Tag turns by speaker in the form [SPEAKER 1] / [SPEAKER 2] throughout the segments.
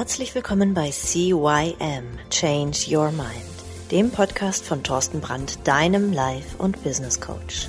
[SPEAKER 1] Herzlich willkommen bei CYM Change Your Mind, dem Podcast von Thorsten Brandt, deinem Life- und Business Coach.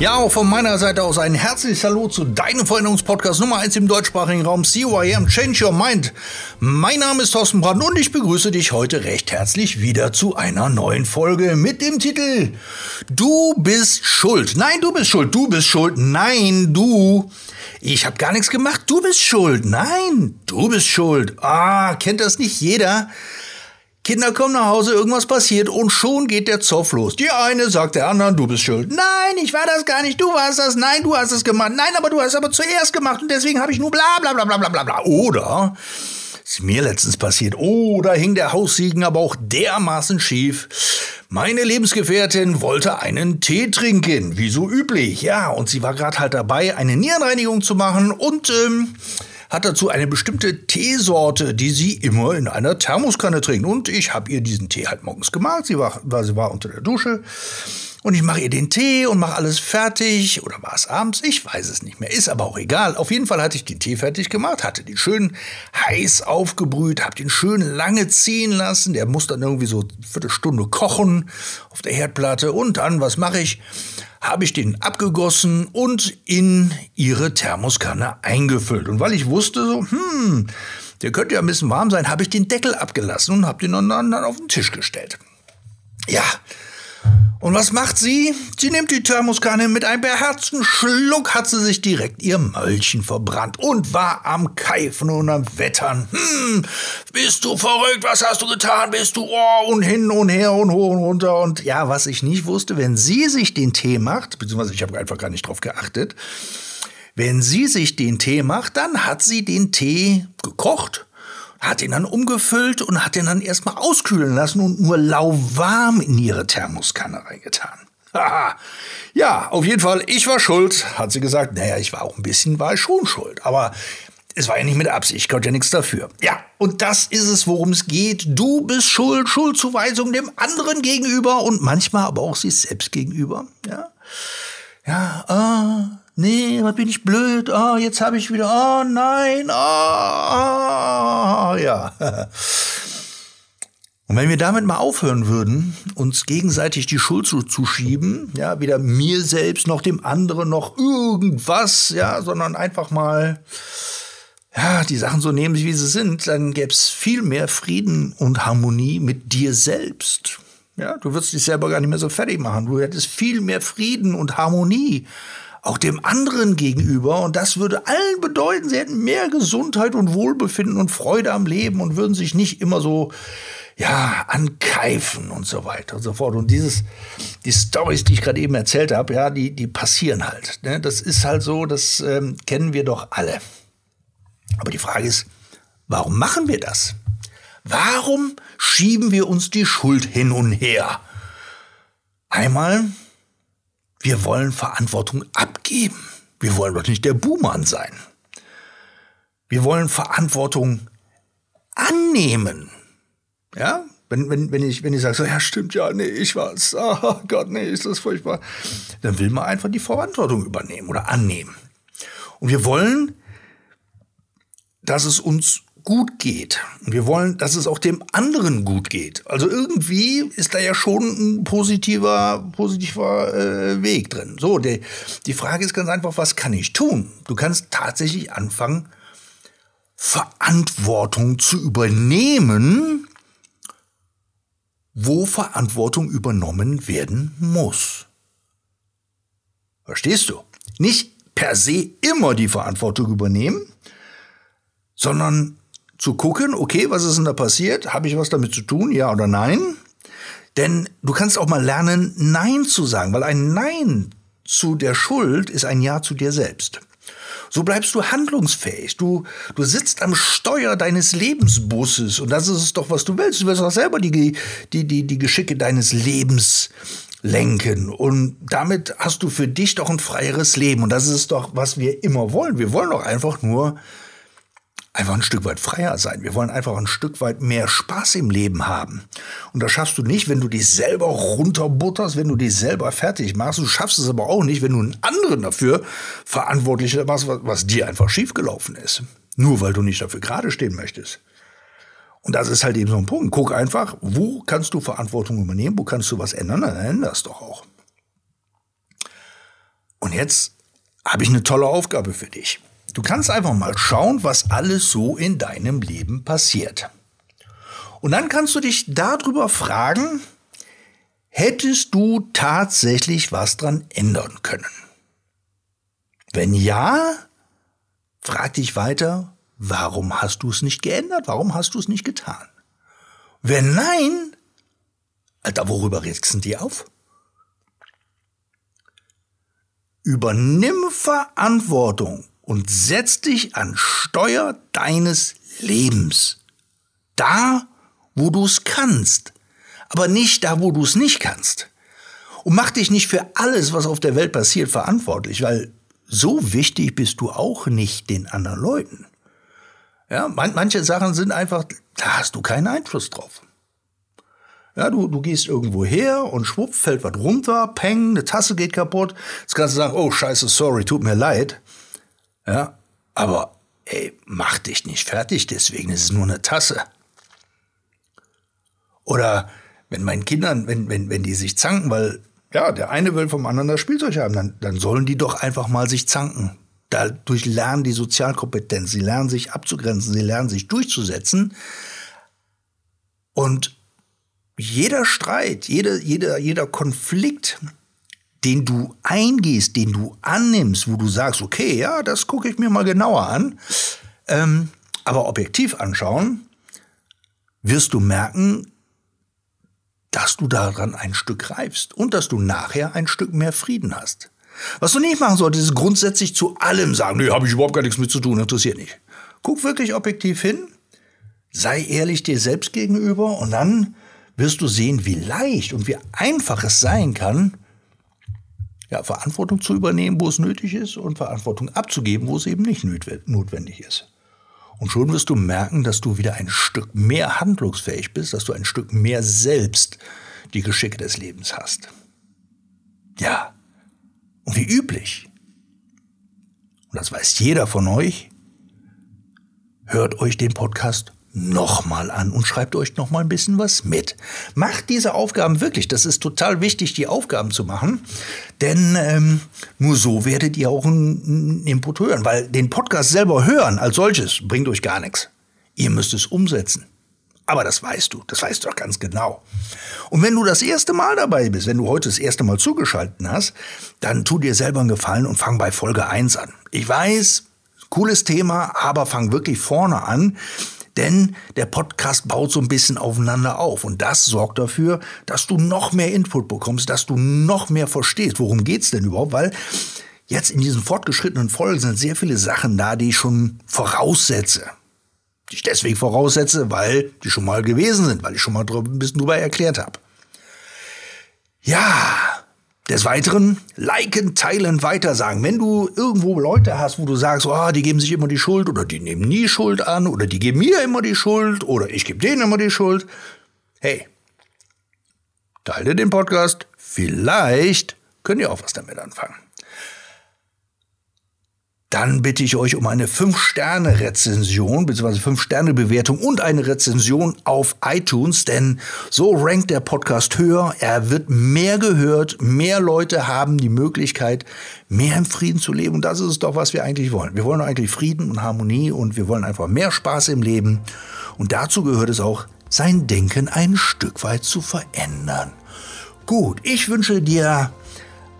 [SPEAKER 2] Ja, auch von meiner Seite aus ein herzliches Hallo zu deinem Veränderungspodcast Nummer 1 im deutschsprachigen Raum CYM Change Your Mind. Mein Name ist Thorsten Brandt und ich begrüße dich heute recht herzlich wieder zu einer neuen Folge mit dem Titel Du bist schuld. Nein, du bist schuld. Du bist schuld. Nein, du. Ich habe gar nichts gemacht. Du bist schuld. Nein, du bist schuld. Ah, kennt das nicht jeder? Kinder kommen nach Hause, irgendwas passiert und schon geht der Zoff los. Die eine sagt der anderen, du bist schuld. Nein, ich war das gar nicht, du warst das. Nein, du hast es gemacht. Nein, aber du hast es aber zuerst gemacht und deswegen habe ich nur bla bla bla bla bla bla. Oder ist mir letztens passiert. Oh, da hing der Haussiegen aber auch dermaßen schief. Meine Lebensgefährtin wollte einen Tee trinken, wie so üblich. Ja, und sie war gerade halt dabei, eine Nierenreinigung zu machen und ähm, hat dazu eine bestimmte Teesorte, die sie immer in einer Thermoskanne trinkt. Und ich habe ihr diesen Tee halt morgens gemacht. Sie war, sie war unter der Dusche. Und ich mache ihr den Tee und mache alles fertig. Oder war es abends? Ich weiß es nicht mehr. Ist aber auch egal. Auf jeden Fall hatte ich den Tee fertig gemacht, hatte den schön heiß aufgebrüht, habe den schön lange ziehen lassen. Der muss dann irgendwie so eine Viertelstunde kochen auf der Herdplatte. Und dann, was mache ich? habe ich den abgegossen und in ihre Thermoskanne eingefüllt. Und weil ich wusste so, hm, der könnte ja ein bisschen warm sein, habe ich den Deckel abgelassen und habe den dann auf den Tisch gestellt. Ja, und was macht sie? Sie nimmt die Thermoskanne mit einem beherzten Schluck, hat sie sich direkt ihr Mäulchen verbrannt und war am Keifen und am Wettern. Hm, bist du verrückt? Was hast du getan? Bist du oh, und hin und her und hoch und runter und ja, was ich nicht wusste, wenn sie sich den Tee macht, beziehungsweise ich habe einfach gar nicht drauf geachtet, wenn sie sich den Tee macht, dann hat sie den Tee gekocht hat ihn dann umgefüllt und hat ihn dann erstmal auskühlen lassen und nur lauwarm in ihre Thermoskanne reingetan. Haha. ja, auf jeden Fall, ich war schuld, hat sie gesagt. Naja, ich war auch ein bisschen, war schon schuld. Aber es war ja nicht mit Absicht, ich konnte ja nichts dafür. Ja, und das ist es, worum es geht. Du bist schuld, Schuldzuweisung dem anderen gegenüber und manchmal aber auch sich selbst gegenüber. Ja, ja, ah, nee, was bin ich blöd, ah, jetzt habe ich wieder, ah, nein, ah, ah ja. Und wenn wir damit mal aufhören würden, uns gegenseitig die Schuld zuzuschieben, ja, weder mir selbst noch dem anderen noch irgendwas, ja, sondern einfach mal, ja, die Sachen so nehmen, wie sie sind, dann gäbe es viel mehr Frieden und Harmonie mit dir selbst. Ja, du würdest dich selber gar nicht mehr so fertig machen. Du hättest viel mehr Frieden und Harmonie auch dem anderen gegenüber. Und das würde allen bedeuten, sie hätten mehr Gesundheit und Wohlbefinden und Freude am Leben und würden sich nicht immer so, ja, ankeifen und so weiter und so fort. Und dieses, die Stories, die ich gerade eben erzählt habe, ja, die, die passieren halt. Ne? Das ist halt so, das ähm, kennen wir doch alle. Aber die Frage ist, warum machen wir das? Warum schieben wir uns die Schuld hin und her? Einmal wir wollen Verantwortung abgeben. Wir wollen doch nicht der Buhmann sein. Wir wollen Verantwortung annehmen. Ja? Wenn, wenn, wenn ich, wenn ich sage, so, ja, stimmt, ja, nee, ich war's. Oh Gott, nee, ist das furchtbar. Dann will man einfach die Verantwortung übernehmen oder annehmen. Und wir wollen, dass es uns gut geht. Wir wollen, dass es auch dem anderen gut geht. Also irgendwie ist da ja schon ein positiver, positiver äh, Weg drin. So, die, die Frage ist ganz einfach, was kann ich tun? Du kannst tatsächlich anfangen, Verantwortung zu übernehmen, wo Verantwortung übernommen werden muss. Verstehst du? Nicht per se immer die Verantwortung übernehmen, sondern zu gucken, okay, was ist denn da passiert? Habe ich was damit zu tun? Ja oder nein? Denn du kannst auch mal lernen, Nein zu sagen, weil ein Nein zu der Schuld ist ein Ja zu dir selbst. So bleibst du handlungsfähig. Du, du sitzt am Steuer deines Lebensbusses und das ist es doch, was du willst. Du willst auch selber die, die, die, die Geschicke deines Lebens lenken. Und damit hast du für dich doch ein freieres Leben. Und das ist doch, was wir immer wollen. Wir wollen doch einfach nur einfach ein Stück weit freier sein. Wir wollen einfach ein Stück weit mehr Spaß im Leben haben. Und das schaffst du nicht, wenn du dich selber runterbutterst, wenn du dich selber fertig machst. Du schaffst es aber auch nicht, wenn du einen anderen dafür verantwortlich machst, was, was dir einfach schiefgelaufen ist. Nur weil du nicht dafür gerade stehen möchtest. Und das ist halt eben so ein Punkt. Guck einfach, wo kannst du Verantwortung übernehmen, wo kannst du was ändern, dann änderst doch auch. Und jetzt habe ich eine tolle Aufgabe für dich. Du kannst einfach mal schauen, was alles so in deinem Leben passiert. Und dann kannst du dich darüber fragen, hättest du tatsächlich was dran ändern können? Wenn ja, frag dich weiter, warum hast du es nicht geändert? Warum hast du es nicht getan? Wenn nein, Alter, worüber regst du auf? Übernimm Verantwortung und setz dich an Steuer deines Lebens. Da, wo du es kannst, aber nicht da, wo du es nicht kannst. Und mach dich nicht für alles, was auf der Welt passiert, verantwortlich, weil so wichtig bist du auch nicht den anderen Leuten. Ja, man, manche Sachen sind einfach, da hast du keinen Einfluss drauf. Ja, du, du gehst irgendwo her und schwupp, fällt was runter, peng, eine Tasse geht kaputt. Jetzt kannst du sagen, oh scheiße, sorry, tut mir leid. Ja, aber ey, mach dich nicht fertig, deswegen ist es nur eine Tasse. Oder wenn meinen Kindern, wenn, wenn, wenn die sich zanken, weil ja, der eine will vom anderen das Spielzeug haben, dann, dann sollen die doch einfach mal sich zanken. Dadurch lernen die Sozialkompetenz, sie lernen sich abzugrenzen, sie lernen sich durchzusetzen. Und jeder Streit, jeder, jeder, jeder Konflikt, den du eingehst, den du annimmst, wo du sagst, okay, ja, das gucke ich mir mal genauer an, ähm, aber objektiv anschauen, wirst du merken, dass du daran ein Stück reifst und dass du nachher ein Stück mehr Frieden hast. Was du nicht machen solltest, ist grundsätzlich zu allem sagen, nee, habe ich überhaupt gar nichts mit zu tun, interessiert nicht. Guck wirklich objektiv hin, sei ehrlich dir selbst gegenüber und dann wirst du sehen, wie leicht und wie einfach es sein kann, ja, Verantwortung zu übernehmen, wo es nötig ist, und Verantwortung abzugeben, wo es eben nicht notwendig ist. Und schon wirst du merken, dass du wieder ein Stück mehr handlungsfähig bist, dass du ein Stück mehr selbst die Geschicke des Lebens hast. Ja, und wie üblich, und das weiß jeder von euch, hört euch den Podcast nochmal an und schreibt euch nochmal ein bisschen was mit. Macht diese Aufgaben wirklich. Das ist total wichtig, die Aufgaben zu machen. Denn ähm, nur so werdet ihr auch einen Input hören. Weil den Podcast selber hören als solches bringt euch gar nichts. Ihr müsst es umsetzen. Aber das weißt du, das weißt du doch ganz genau. Und wenn du das erste Mal dabei bist, wenn du heute das erste Mal zugeschaltet hast, dann tu dir selber einen Gefallen und fang bei Folge 1 an. Ich weiß, cooles Thema, aber fang wirklich vorne an denn der Podcast baut so ein bisschen aufeinander auf und das sorgt dafür, dass du noch mehr Input bekommst, dass du noch mehr verstehst, worum geht's denn überhaupt, weil jetzt in diesen fortgeschrittenen Folgen sind sehr viele Sachen da, die ich schon voraussetze. Die ich deswegen voraussetze, weil die schon mal gewesen sind, weil ich schon mal ein bisschen drüber erklärt habe. Ja, des Weiteren, liken, teilen, weitersagen. Wenn du irgendwo Leute hast, wo du sagst, oh, die geben sich immer die Schuld oder die nehmen nie Schuld an oder die geben mir immer die Schuld oder ich gebe denen immer die Schuld. Hey, teile den Podcast. Vielleicht könnt ihr auch was damit anfangen dann bitte ich euch um eine 5-Sterne-Rezension bzw. 5-Sterne-Bewertung und eine Rezension auf iTunes, denn so rankt der Podcast höher, er wird mehr gehört, mehr Leute haben die Möglichkeit, mehr im Frieden zu leben und das ist es doch, was wir eigentlich wollen. Wir wollen eigentlich Frieden und Harmonie und wir wollen einfach mehr Spaß im Leben und dazu gehört es auch, sein Denken ein Stück weit zu verändern. Gut, ich wünsche dir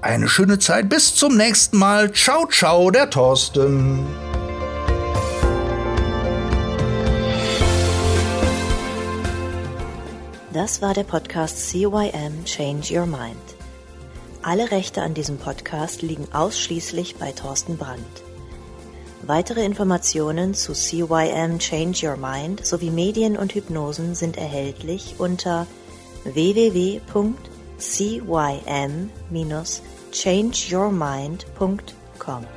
[SPEAKER 2] eine schöne Zeit. Bis zum nächsten Mal. Ciao, ciao, der Thorsten.
[SPEAKER 1] Das war der Podcast CYM Change Your Mind. Alle Rechte an diesem Podcast liegen ausschließlich bei Thorsten Brandt. Weitere Informationen zu CYM Change Your Mind sowie Medien und Hypnosen sind erhältlich unter cym-changeyourmind.com.